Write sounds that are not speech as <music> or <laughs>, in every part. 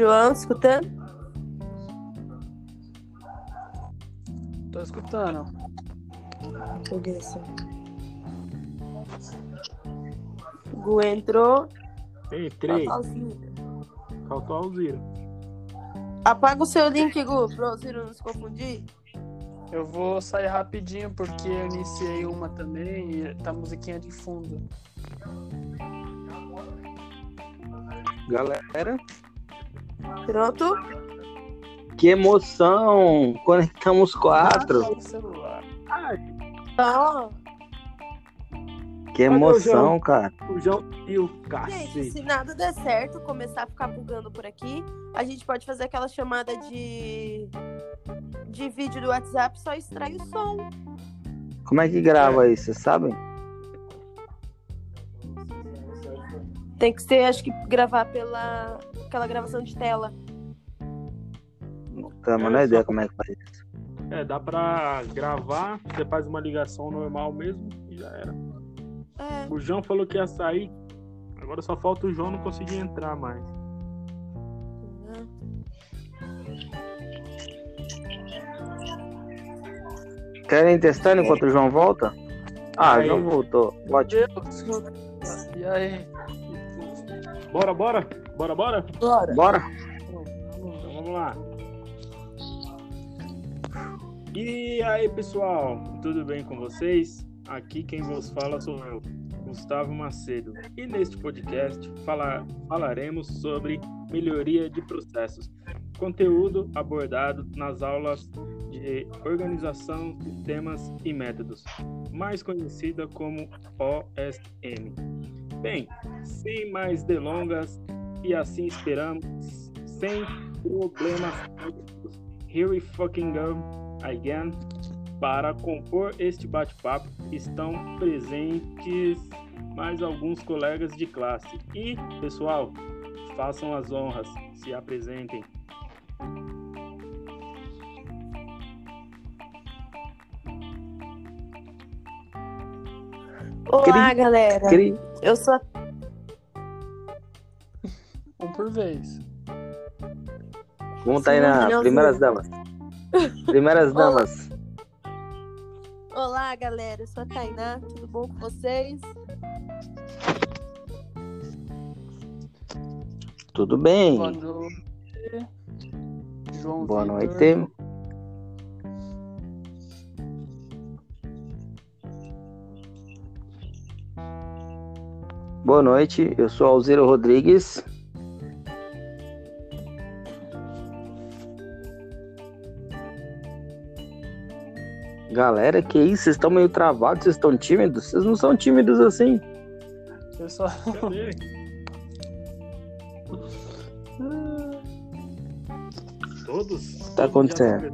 João, escutando? Tô escutando. Beleza. Gu entrou. Entrei. Faltou a Alzira. Apaga o seu link, Gu, pro Alzira não se confundir. Eu vou sair rapidinho porque eu iniciei uma também e tá musiquinha de fundo. Galera, Pronto? que emoção! Conectamos quatro. Ah, o Que o emoção, João? cara. O João e o gente, se nada der certo, começar a ficar bugando por aqui, a gente pode fazer aquela chamada de de vídeo do WhatsApp, só extrai o som. Como é que grava aí, vocês sabem? Tem que ser, acho que gravar pela aquela gravação de tela. Não tenho a É, menor ideia como é que faz isso. É, dá pra gravar, você faz uma ligação normal mesmo e já era. É. O João falou que ia sair. Agora só falta o João não conseguir entrar mais. Querem testar enquanto o João volta? Ah, o Aí. João voltou. Ótimo. E aí? Bora, bora? Bora, bora? Bora. Bora. Então vamos lá. E aí, pessoal, tudo bem com vocês? Aqui quem vos fala sou eu, Gustavo Macedo. E neste podcast fala- falaremos sobre melhoria de processos, conteúdo abordado nas aulas de organização, sistemas e métodos, mais conhecida como OSM. Bem, sem mais delongas, e assim esperamos, sem problemas here we fucking go again. Para compor este bate-papo estão presentes mais alguns colegas de classe. E, pessoal, façam as honras, se apresentem. Olá, Cri- galera. Cri- Eu sou a Um por vez. Vamos tá aí na primeiras damas. Primeiras Olá. damas. Olá, galera. Eu sou a Tainá. Tudo bom com vocês? Tudo bem? Boa noite. João Boa Vitor. noite. Boa noite, eu sou Alziro Rodrigues. Galera, que isso? Vocês estão meio travados, vocês estão tímidos? Vocês não são tímidos assim. Pessoal, Cadê? Todos? tá acontecendo?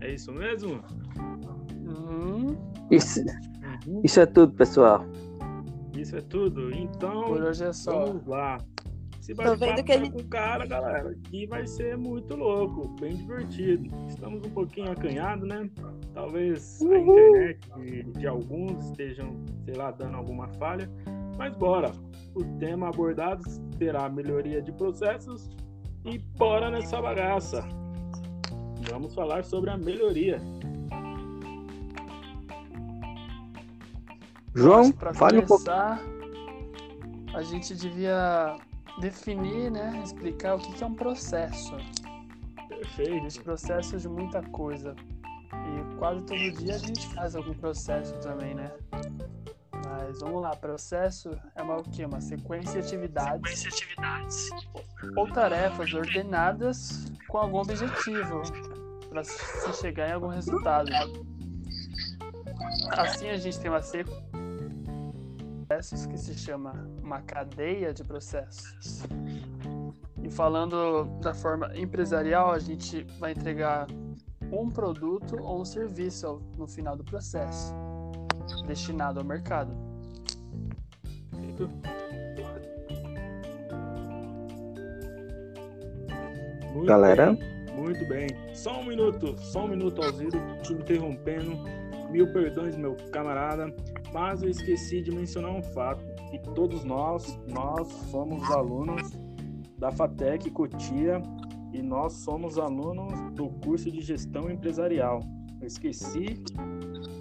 É isso mesmo? hum, Isso, Uhum. isso é tudo, pessoal. Isso é tudo. Então, por hoje é só. Vamos lá. Se Tô vendo que a gente- com o cara, galera, aqui vai ser muito louco, bem divertido. Estamos um pouquinho acanhados, né? Talvez a internet de, de alguns estejam, sei lá, dando alguma falha. Mas bora. O tema abordado será melhoria de processos e bora nessa bagaça. Vamos falar sobre a melhoria. João, Para fale um pouco. começar, a gente devia definir, né, explicar o que é um processo. Perfeito. processo de muita coisa. E quase todo dia a gente faz algum processo também, né? Mas vamos lá, processo é uma, o quê? Uma sequência de atividades, ou tarefas ordenadas com algum objetivo para se chegar em algum resultado. Assim a gente tem uma sequência de processos que se chama uma cadeia de processos. E falando da forma empresarial, a gente vai entregar um produto ou um serviço no final do processo, destinado ao mercado. Muito Galera. bem, muito bem. Só um minuto, só um minuto, Alziro, te interrompendo. Mil perdões, meu camarada, mas eu esqueci de mencionar um fato. Que todos nós, nós somos alunos da FATEC Cotia e nós somos alunos do curso de Gestão Empresarial. Eu esqueci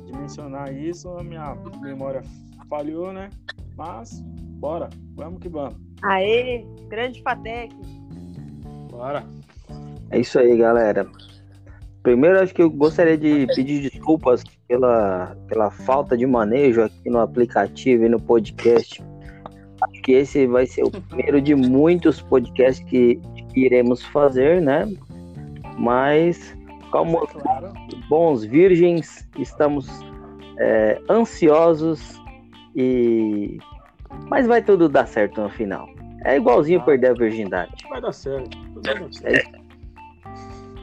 de mencionar isso, a minha memória falhou, né? Mas, bora, vamos que vamos. Aê, grande FATEC. Bora. É isso aí, galera. Primeiro, acho que eu gostaria de pedir desculpas pela, pela falta de manejo aqui no aplicativo e no podcast. Acho que esse vai ser o <laughs> primeiro de muitos podcasts que, que iremos fazer, né? Mas, como bons virgens, estamos é, ansiosos e. Mas vai tudo dar certo no final. É igualzinho perder a virgindade. Vai dar certo. Tudo vai dar certo.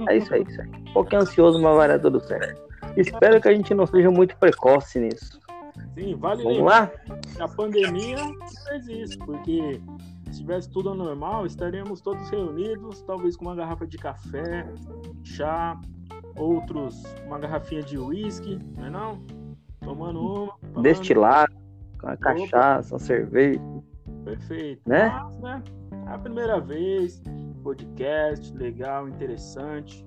É isso aí, isso aí. Um pouquinho ansioso, mas vai dar tudo certo. Espero que a gente não seja muito precoce nisso. Sim, vale Vamos lembrar lá? a pandemia fez isso, porque se tivesse tudo normal, estaríamos todos reunidos, talvez com uma garrafa de café, chá, outros uma garrafinha de uísque, não é não? Tomando uma. falando. Destilado, com a cachaça, uma cerveja. Perfeito. Né? Mas, né? É a primeira vez, podcast, legal, interessante.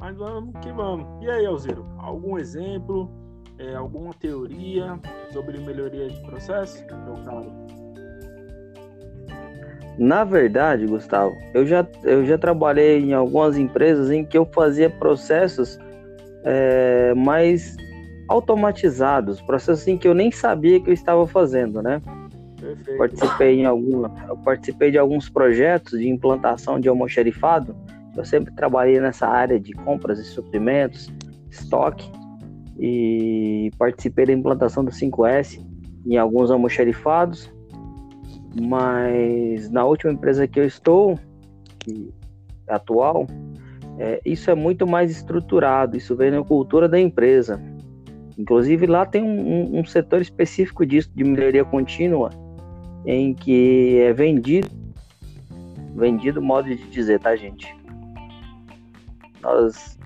Mas vamos que vamos. E aí, Alziro, algum exemplo, é, alguma teoria sobre melhoria de processo? Meu caro? Na verdade, Gustavo, eu já, eu já trabalhei em algumas empresas em que eu fazia processos é, mais automatizados, processos em que eu nem sabia que eu estava fazendo, né? Perfeito. Participei em alguma, eu participei de alguns projetos de implantação de almoxarifado. Eu sempre trabalhei nessa área de compras e suprimentos, estoque e participei da implantação do 5S em alguns almoxarifados. Mas na última empresa que eu estou, que é atual, é, isso é muito mais estruturado. Isso vem na cultura da empresa. Inclusive lá tem um, um- um setor específico disso de melhoria contínua em que é vendido vendido modo de dizer, tá, gente? Nós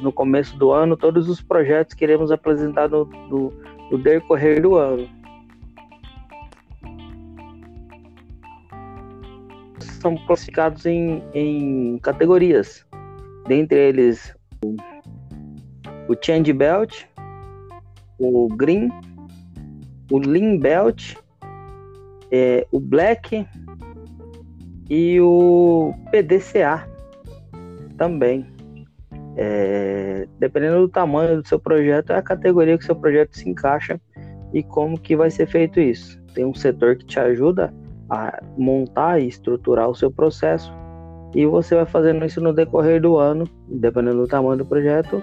no começo do ano todos os projetos que iremos apresentar no, no, no decorrer do ano. São classificados em, em categorias. Dentre eles o, o Change Belt, o Green, o Lean Belt, é, o Black e o PDCA também. É, dependendo do tamanho do seu projeto, é a categoria que seu projeto se encaixa e como que vai ser feito isso. Tem um setor que te ajuda a montar e estruturar o seu processo e você vai fazendo isso no decorrer do ano, dependendo do tamanho do projeto,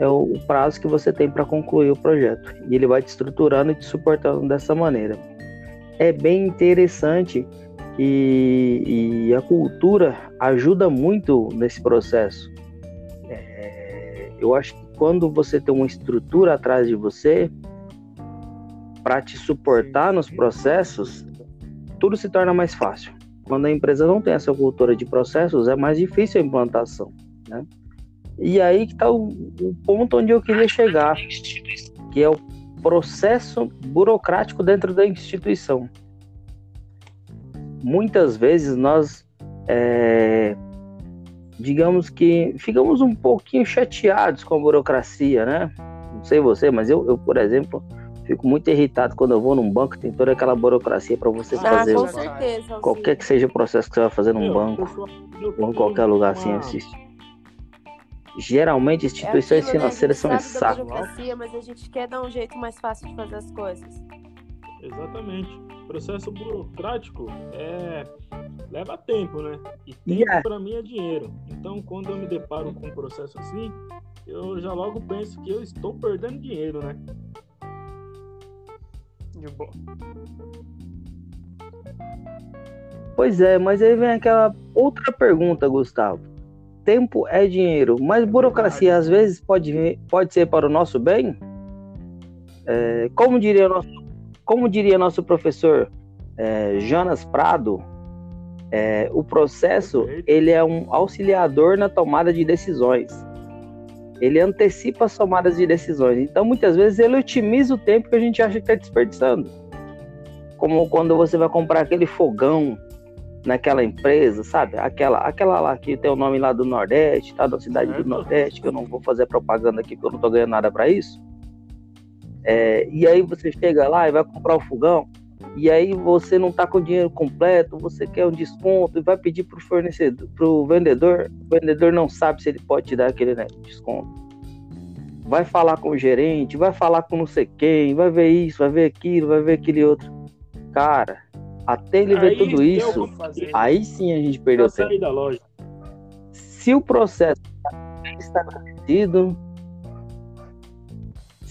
é o prazo que você tem para concluir o projeto. E ele vai te estruturando e te suportando dessa maneira. É bem interessante e, e a cultura ajuda muito nesse processo. É, eu acho que quando você tem uma estrutura atrás de você para te suportar nos processos, tudo se torna mais fácil. Quando a empresa não tem essa cultura de processos, é mais difícil a implantação. Né? E aí que está o, o ponto onde eu queria chegar, que é o processo burocrático dentro da instituição. Muitas vezes nós, é, digamos que, ficamos um pouquinho chateados com a burocracia, né? Não sei você, mas eu, eu por exemplo, fico muito irritado quando eu vou num banco tem toda aquela burocracia para você Ah, fazer com certeza. Qualquer que seja o processo que você vai fazer num Meu, banco eu ou em qualquer lugar assim assiste. Geralmente instituições É aquilo, né? financeiras são a um saco. mas a gente quer dar um jeito mais fácil de fazer as coisas. Exatamente. Processo burocrático é leva tempo, né? E tempo Yeah. para mim é dinheiro. Então, quando eu me deparo com um processo assim, eu já logo penso que eu estou perdendo dinheiro, né? De boa. Pois é, mas aí vem aquela outra pergunta, Gustavo. Tempo é dinheiro, mas burocracia às vezes pode, vir- pode ser para o nosso bem? É, como, diria nosso, como diria nosso professor é, Jonas Prado, é, o processo ele é um auxiliador na tomada de decisões. Ele antecipa as tomadas de decisões. Então, muitas vezes, ele otimiza o tempo que a gente acha que está desperdiçando. Como quando você vai comprar aquele fogão naquela empresa, sabe? Aquela, aquela lá que tem o nome lá do Nordeste, tá? Da cidade do Nordeste, que eu não vou fazer propaganda aqui porque eu não tô ganhando nada para isso. É, e aí você chega lá e vai comprar o fogão, e aí você não tá com o dinheiro completo, você quer um desconto e vai pedir pro fornecedor, pro vendedor, o vendedor não sabe se ele pode te dar aquele né, desconto. Vai falar com o gerente, vai falar com não sei quem, vai ver isso, vai ver aquilo, vai ver aquele outro. Cara, até ele ver Aí tudo isso, aí sim a gente perdeu tempo. sair da loja. Se o processo está estabelecido,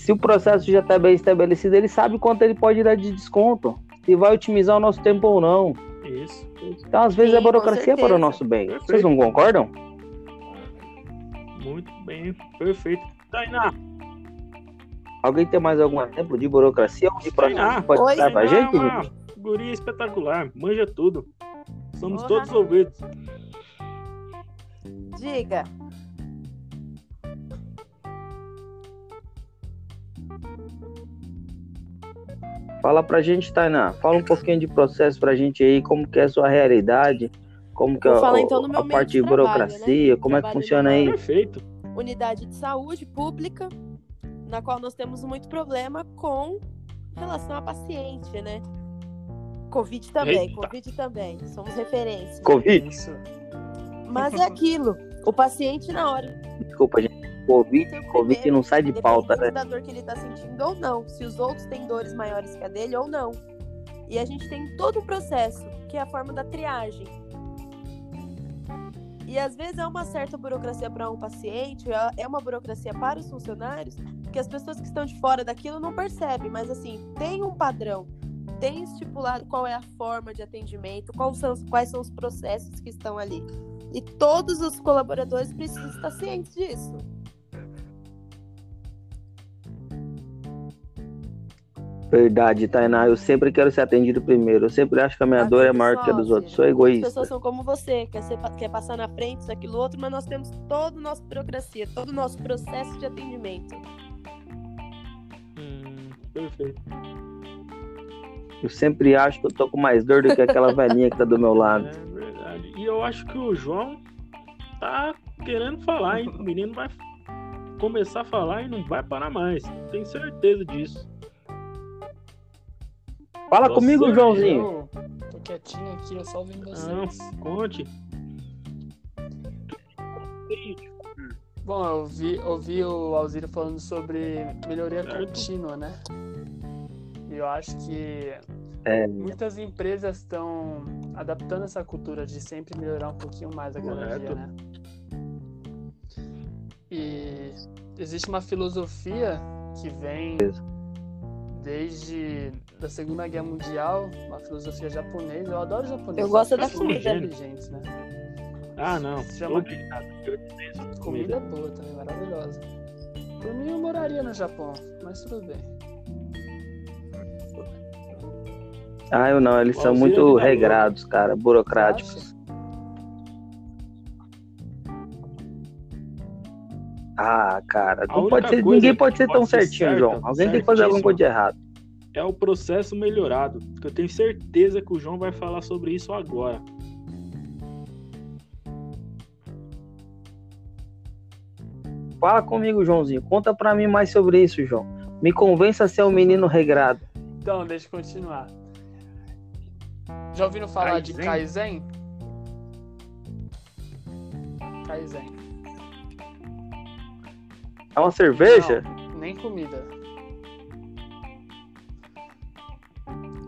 se o processo já está bem estabelecido, ele sabe quanto ele pode dar de desconto, se vai otimizar o nosso tempo ou não. Isso. Então, às vezes, Sim, a burocracia é para o nosso bem. Perfeito. Vocês não concordam? Muito bem. Perfeito. Tainá, Alguém tem mais algum exemplo de burocracia ou de processo pode Oi. dar pra gente? é uma guria espetacular. Manja tudo. Somos Porra. todos ouvidos. Diga. Fala pra gente, Tainá. Fala um pouquinho de processo pra gente aí, como que é a sua realidade, como que é Vou a, então, a parte de de trabalho, burocracia, né? como é que Trabalho funciona aí? Perfeito. Unidade de saúde pública, na qual nós temos muito problema com relação a paciente, né? Covid também, Eita. Covid também. Somos referência. Covid? Isso. Mas é aquilo. O paciente, na hora Desculpa, gente. Covid, o Covid não sai de pauta, né? Da dor que ele tá sentindo ou não. Se os outros têm dores maiores que a dele ou não. E a gente tem todo um processo, que é a forma da triagem. E às vezes é uma certa burocracia para um paciente, é- é uma burocracia para os funcionários, que as pessoas que estão de fora daquilo não percebem, mas assim, tem um padrão, tem estipulado qual é a forma de atendimento, quais são, os- quais são os processos que estão ali. E todos os colaboradores precisam estar cientes disso. Verdade, Tainá. Eu sempre quero ser atendido primeiro. Eu sempre acho que a minha A dor é maior que a dos outros. Sou As egoísta. pessoas são como você, quer, ser, quer passar na frente, isso, aquilo, outro, mas nós temos toda a nossa burocracia, todo o nosso processo de atendimento. Hum, perfeito. Eu sempre acho que eu tô com mais dor do que aquela <laughs> velhinha que tá do meu lado. É verdade. E eu acho que o João tá querendo falar, hein? O menino vai começar a falar e não vai parar mais. Tenho certeza disso. Fala Nossa, comigo, Joãozinho. Eu tô quietinho aqui, eu só ouvindo Não, vocês. conte. Bom, eu vi, ouvi o Alzira falando sobre melhoria Certo. contínua, né? E eu acho que É. muitas empresas estão adaptando essa cultura de sempre melhorar um pouquinho mais a cada dia, né? E existe uma filosofia que vem desde da Segunda Guerra Mundial, uma filosofia japonesa. Eu adoro japonês. Eu gosto da comida. inteligentes, né? Ah, não. Se chama- detesto Comida é boa também, maravilhosa. Por mim, eu moraria no Japão, mas tudo bem. Ah, eu não. Eles são muito regrados, cara. Burocráticos. Ah, cara. Não pode ser, ninguém pode ser pode tão ser certinho, certa, João. Alguém tem que fazer alguma coisa de errado. É o processo melhorado. Que eu tenho certeza que o João vai falar sobre isso agora. Fala comigo, Joãozinho. Conta pra mim mais sobre isso, João. Me convença a ser um menino regrado. Então, deixa eu continuar. Já ouviram falar de Kaizen? Kaizen. É uma cerveja? Não, nem comida.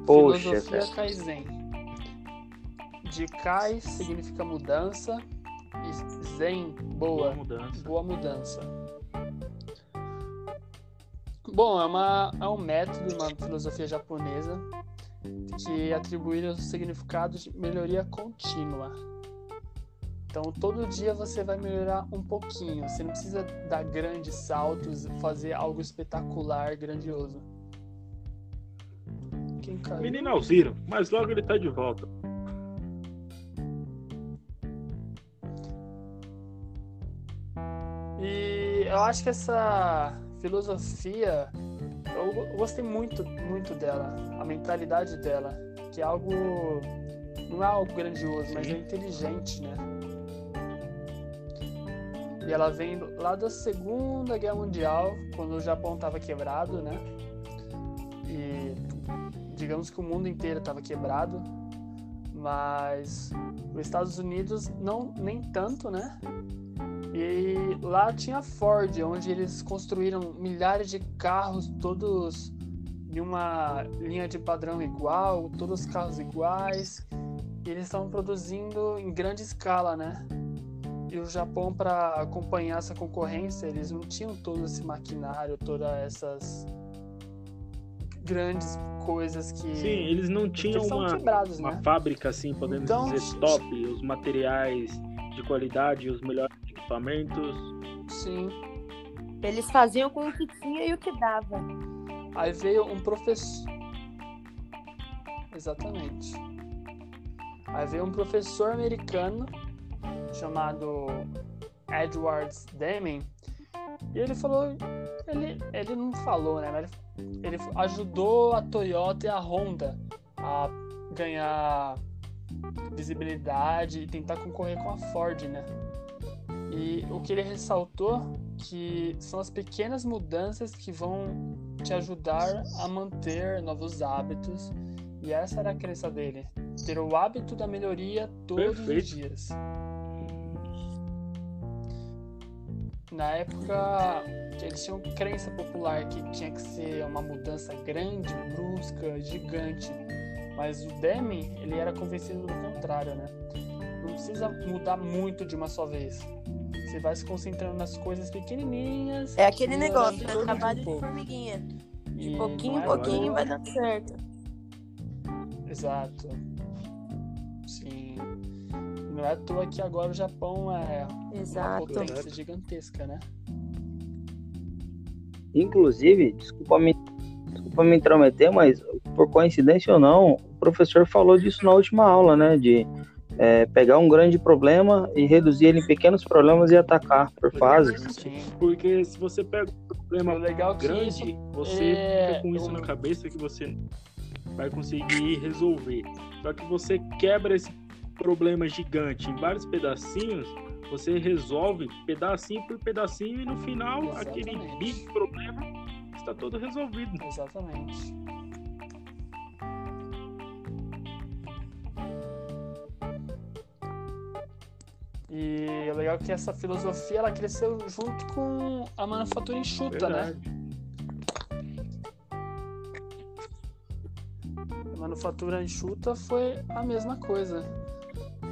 Poxa, Filosofia velho. Kaizen. De Kai significa mudança e Zen, Boa boa, mudança. boa mudança. Bom, é, uma, é um método, uma filosofia japonesa que atribui o significado de melhoria contínua. Então, todo dia você vai melhorar um pouquinho. Você não precisa dar grandes saltos, fazer algo espetacular, grandioso. Quem caiu? Menino Alzira, mas logo ele tá de volta. E eu acho que essa filosofia, eu go- gostei muito, muito dela, a mentalidade dela, que é algo não é algo grandioso, mas é inteligente, né? E ela vem lá da Segunda Guerra Mundial, quando o Japão estava quebrado, né? E digamos que o mundo inteiro estava quebrado, mas os Estados Unidos não nem tanto, né? E lá tinha Ford, onde eles construíram milhares de carros, todos de uma linha de padrão igual, todos os carros iguais. E eles estavam produzindo em grande escala, né? E o Japão, para acompanhar essa concorrência, eles não tinham todo esse maquinário, todas essas grandes coisas que. Sim, eles não tinham uma, quebrados, uma né? fábrica, assim, podemos Então, dizer, top, os materiais de qualidade, os melhores equipamentos. Sim. Eles faziam com o que tinha e o que dava. Aí veio um professor. Exatamente. Aí veio um professor americano chamado Edward Deming e ele falou, ele, ele não falou, né? Mas ele, ele ajudou a Toyota e a Honda a ganhar visibilidade e tentar concorrer com a Ford, né? E o que ele ressaltou que são as pequenas mudanças que vão te ajudar a manter novos hábitos. E essa era a crença dele, ter o hábito da melhoria todos Perfeito. os dias. Na época, eles tinham crença popular que tinha que ser uma mudança grande, brusca, gigante. Mas o Demi, ele era convencido do contrário, né? Não precisa mudar muito de uma só vez. Você vai se concentrando nas coisas pequenininhas. É aquele negócio, né? Trabalho de pouco. formiguinha. De pouquinho em é pouquinho vai dando certo. Exato. Não é à toa que agora o Japão é uma Exato. potência gigantesca, né? Inclusive, desculpa me, desculpa me intrometer, mas por coincidência ou não, o professor falou disso na última aula, né? De é, pegar um grande problema e reduzir ele em pequenos problemas e atacar por fases. Sim. Porque se você pega um problema legal é que grande, isso você é fica com isso na cabeça que você vai conseguir resolver. Só que você quebra esse problema gigante em vários pedacinhos, você resolve pedacinho por pedacinho e no final aquele Exatamente. big problema está todo resolvido. Exatamente. E o legal é que essa filosofia ela cresceu junto com a manufatura enxuta, né? Verdade. A manufatura enxuta foi a mesma coisa.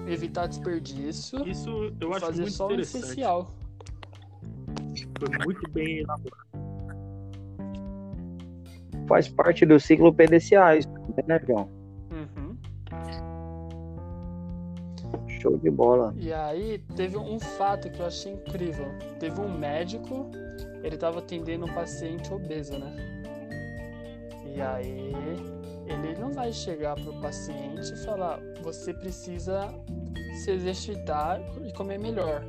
Evitar desperdício Isso eu e acho fazer muito só o interessante. essencial. Foi muito bem elaborado. Faz parte do ciclo PDCA, isso, né, João? Uhum. Show de bola. E aí teve um fato que eu achei incrível. Teve um médico, ele estava atendendo um paciente obeso, né? E aí ele não vai chegar pro paciente e falar: você precisa se exercitar e comer melhor.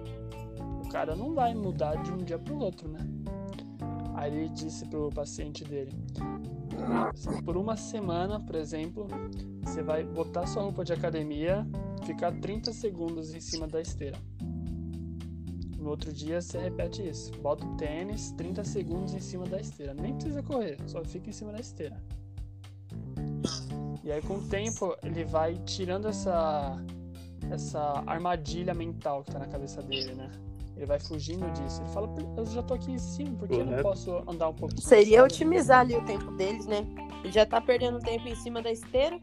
O cara não vai mudar de um dia pro outro, né? Aí ele disse pro paciente dele: por uma semana, por exemplo, você vai botar sua roupa de academia, ficar 30 segundos em cima da esteira. No outro dia você repete isso. Bota o tênis, 30 segundos em cima da esteira. Nem precisa correr, só fica em cima da esteira. E aí com o tempo ele vai tirando essa essa armadilha mental que tá na cabeça dele, né? Ele vai fugindo disso. Ele fala, eu já tô aqui em cima, por que eu não Correto. posso andar um pouquinho? Seria sabe? otimizar ali o tempo deles, né? Ele já tá perdendo tempo em cima da esteira.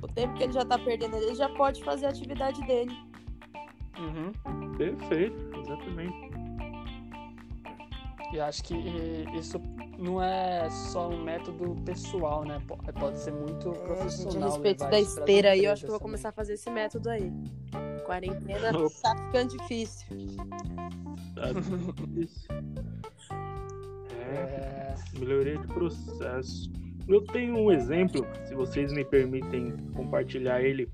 O tempo que ele já tá perdendo, ele já pode fazer a atividade dele. Uhum. Perfeito, exatamente. E acho que isso não é só um método pessoal, né? Po- Pode ser muito É, profissional. a respeito da esteira aí, eu acho que eu vou começar a fazer esse método aí. Quarentena Opa. tá ficando difícil. <laughs> Isso. É, É, melhoria de processo. Eu tenho um exemplo, se vocês me permitem compartilhar ele.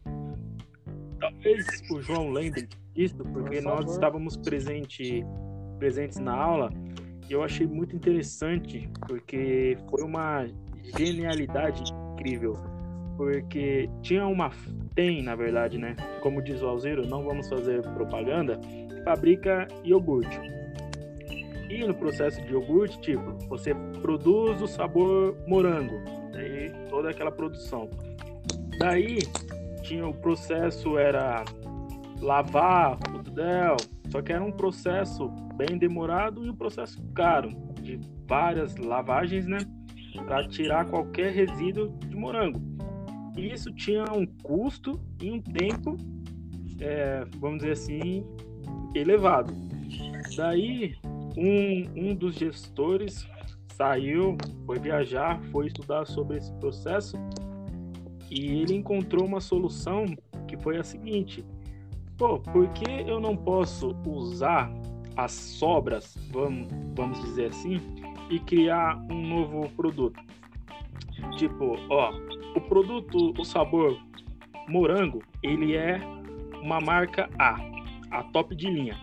Talvez o João lembre disso, porque Por nós estávamos presente, presentes na aula eu achei muito interessante, porque foi uma genialidade incrível. porque tinha uma tem, na verdade, né? Como diz o Alziro, não vamos fazer propaganda, fabrica iogurte. E no processo de iogurte, tipo, você produz o sabor morango, aí toda aquela produção. Daí tinha o processo era lavar o Del, só que era um processo bem demorado e um processo caro, de várias lavagens, né? Para tirar qualquer resíduo de morango. E isso tinha um custo e um tempo, é, vamos dizer assim, elevado. Daí, um, um dos gestores saiu, foi viajar, foi estudar sobre esse processo e ele encontrou uma solução que foi a seguinte: pô, por que eu não posso usar as sobras, vamos, vamos dizer assim, e criar um novo produto? Tipo, ó, o produto, o sabor morango, ele é uma marca A, a top de linha.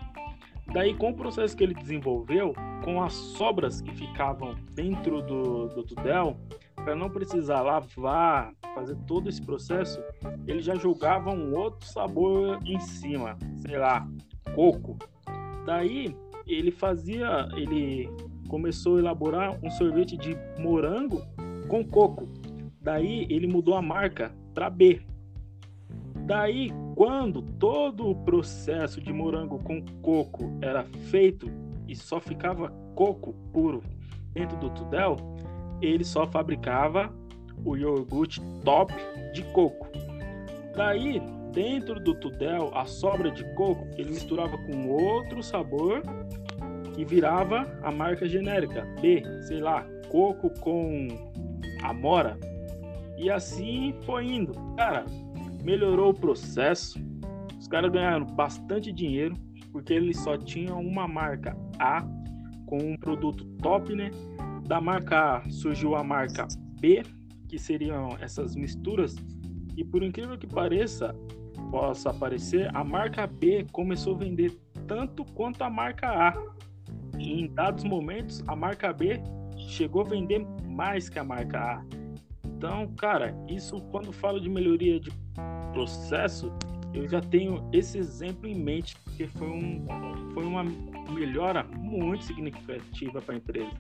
Daí, com o processo que ele desenvolveu, com as sobras que ficavam dentro do, do Tudel, para não precisar lavar, fazer todo esse processo, ele já jogava um outro sabor em cima, sei lá, coco. Daí ele fazia, ele começou a elaborar um sorvete de morango com coco. Daí ele mudou a marca para B. Daí, quando todo o processo de morango com coco era feito e só ficava coco puro dentro do Tudel, ele só fabricava o iogurte top de coco. Daí, dentro do Tudel, a sobra de coco ele misturava com outro sabor e virava a marca genérica B, sei lá, coco com amora e assim foi indo. Cara, melhorou o processo. Os caras ganharam bastante dinheiro porque eles só tinham uma marca A com um produto top, né? Da marca A surgiu a marca B, que seriam essas misturas. E por incrível que pareça, possa parecer, a marca B começou a vender tanto quanto a marca A. E em dados momentos, a marca B chegou a vender mais que a marca A. Então, cara, isso quando falo de melhoria de processo, eu já tenho esse exemplo em mente, porque foi, um, foi uma melhora muito significativa para a empresa.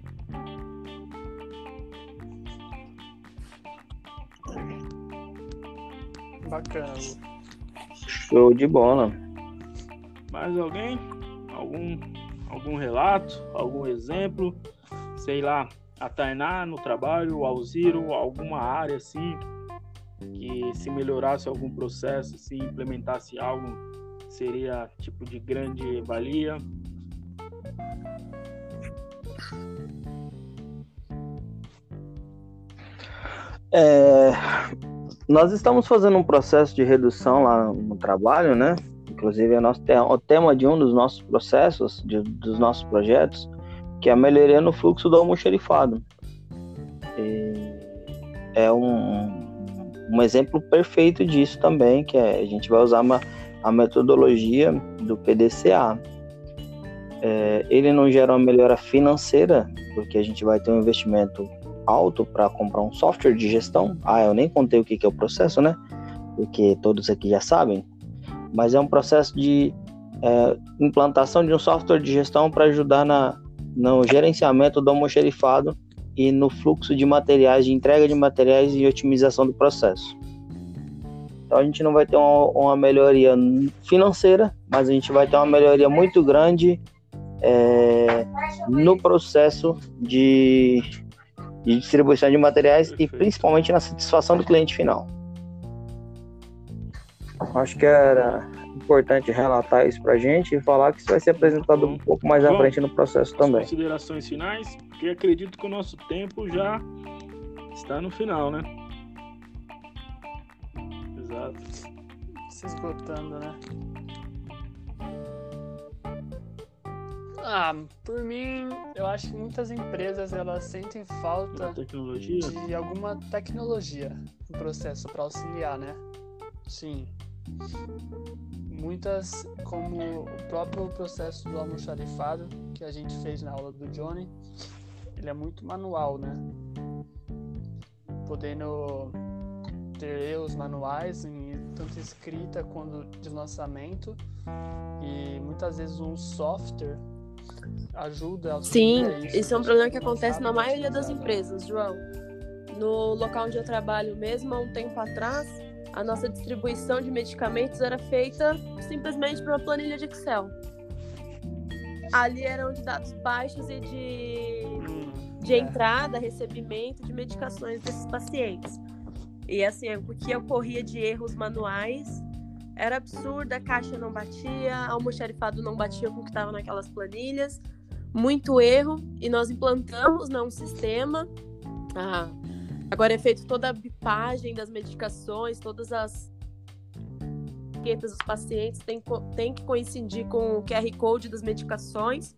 Bacana. Show de bola. Mais alguém? Algum, algum relato? Algum exemplo? Sei lá, a Tainá no trabalho, o Alziro, alguma área assim, que se melhorasse algum processo, se implementasse algo, seria tipo de grande valia. É, nós estamos fazendo um processo de redução lá no trabalho, né? Inclusive, é nosso, o tema de um dos nossos processos, de, dos nossos projetos, que é a melhoria no fluxo do almoxerifado. E é um, um exemplo perfeito disso também, que é, a gente vai usar uma, a metodologia do PDCA. É, ele não gera uma melhora financeira, porque a gente vai ter um investimento alto para comprar um software de gestão. Ah, eu nem contei o que, que é o processo, né? Porque todos aqui já sabem. Mas é um processo de é, implantação de um software de gestão para ajudar na, no gerenciamento do almoxerifado e no fluxo de materiais, de entrega de materiais e otimização do processo. Então a gente não vai ter uma, uma melhoria financeira, mas a gente vai ter uma melhoria muito grande é, no processo de, de distribuição de materiais Perfeito. e principalmente na satisfação do cliente final. Acho que era importante relatar isso para a gente e falar que isso vai ser apresentado um pouco mais à frente no processo também. Considerações finais, porque acredito que o nosso tempo já está no final, né? Exato. Se esgotando, né? Ah, por mim, eu acho que muitas empresas elas sentem falta de alguma tecnologia no processo para auxiliar, né? Sim muitas, como o próprio processo do almoxarifado que a gente fez na aula do Johnny, ele é muito manual, né? Podendo ter erros manuais, em tanto escrita quanto de lançamento. E muitas vezes um software ajuda a Sim, isso é um problema que acontece na maioria das empresas, João. No local onde eu trabalho mesmo, há um tempo atrás, a nossa distribuição de medicamentos era feita simplesmente por uma planilha de Excel. Ali eram de dados baixos e de, de é. entrada, recebimento de medicações desses pacientes. E assim, o que ocorria de erros manuais era absurdo, a caixa não batia, o almoxarifado não batia com o que estava naquelas planilhas. Muito erro, e nós implantamos né, um sistema. Ah, agora é feito toda a bipagem das medicações, todas as etiquetas dos pacientes têm, co- têm que coincidir com o QR Code das medicações.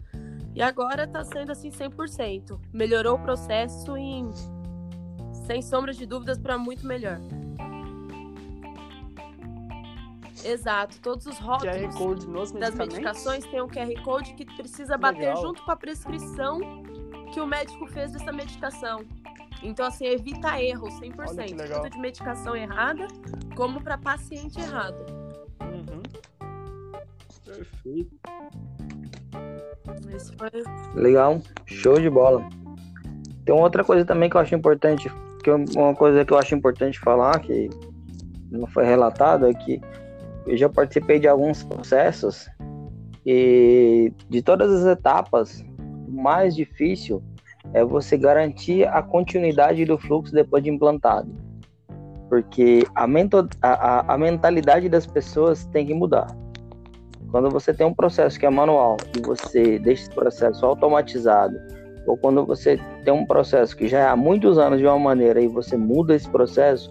E agora está sendo assim 100%. Melhorou o processo em, sem sombra de dúvidas, para muito melhor. Exato, todos os QR rótulos Code nos das medicações tem um QR Code que precisa bater legal. junto com a prescrição que o médico fez dessa medicação. Então, assim, evita erros 100%. Olha que legal. Tanto de medicação errada, como para paciente errado. Uhum. Perfeito. Foi Legal, show de bola. Tem uma outra coisa também que eu acho importante, que eu- uma coisa que eu acho importante falar, que não foi relatado, é que eu já participei de alguns processos e de todas as etapas, o mais difícil é você garantir a continuidade do fluxo depois de implantado. Porque a, mento- a- a- a mentalidade das pessoas tem que mudar. Quando você tem um processo que é manual e você deixa esse processo automatizado, ou quando você tem um processo que já é há muitos anos de uma maneira e você muda esse processo,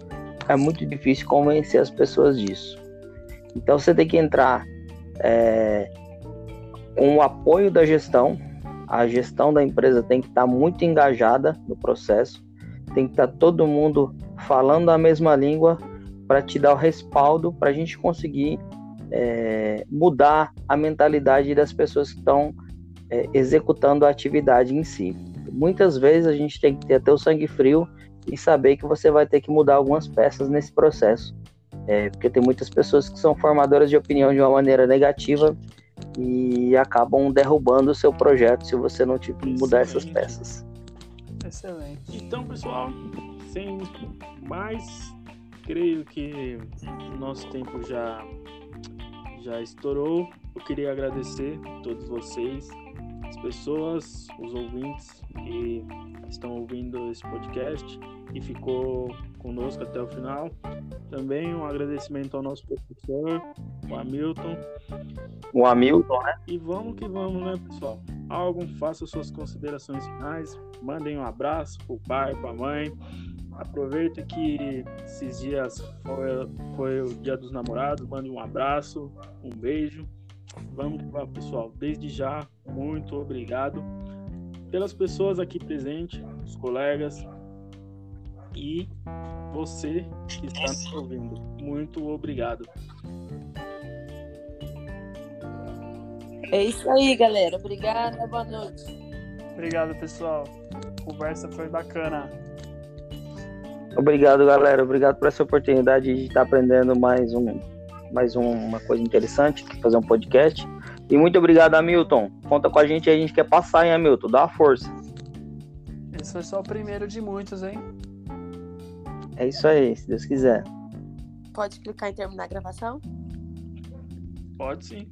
é muito difícil convencer as pessoas disso. Então você tem que entrar é, com o apoio da gestão. A gestão da empresa tem que estar muito engajada no processo, tem que estar todo mundo falando a mesma língua para te dar o respaldo para a gente conseguir é, mudar a mentalidade das pessoas que estão é, executando a atividade em si. Muitas vezes a gente tem que ter até o sangue frio e saber que você vai ter que mudar algumas peças nesse processo. É, porque tem muitas pessoas que são formadoras de opinião de uma maneira negativa e acabam derrubando o seu projeto se você não tiver mudar essas peças. Excelente. Então, pessoal, sem mais, creio que o nosso tempo já já estourou. Eu queria agradecer a todos vocês, as pessoas, os ouvintes que estão ouvindo esse podcast e ficou conosco até o final. Também um agradecimento ao nosso professor, o Hamilton. O Hamilton, E vamos que vamos, né, pessoal? Algum, faça suas considerações finais, mandem um abraço pro pai, pra mãe. Aproveita que esses dias foi, foi o dia dos namorados, mande um abraço, um beijo. Vamos que vamos, pessoal. Desde já, muito obrigado pelas pessoas aqui presentes, os colegas e você que está nos ouvindo. Muito obrigado. É isso aí, galera. Obrigada, boa noite. Obrigado, pessoal. A conversa foi bacana. Obrigado, galera. Obrigado por essa oportunidade de estar aprendendo mais um, mais um- uma coisa interessante, fazer um podcast. E muito obrigado, Hamilton. Conta com a gente, aí, a gente quer passar, hein, Hamilton? Dá uma força. Esse foi só o primeiro de muitos, hein? É isso aí, se Deus quiser. Pode clicar em terminar a gravação? Pode sim.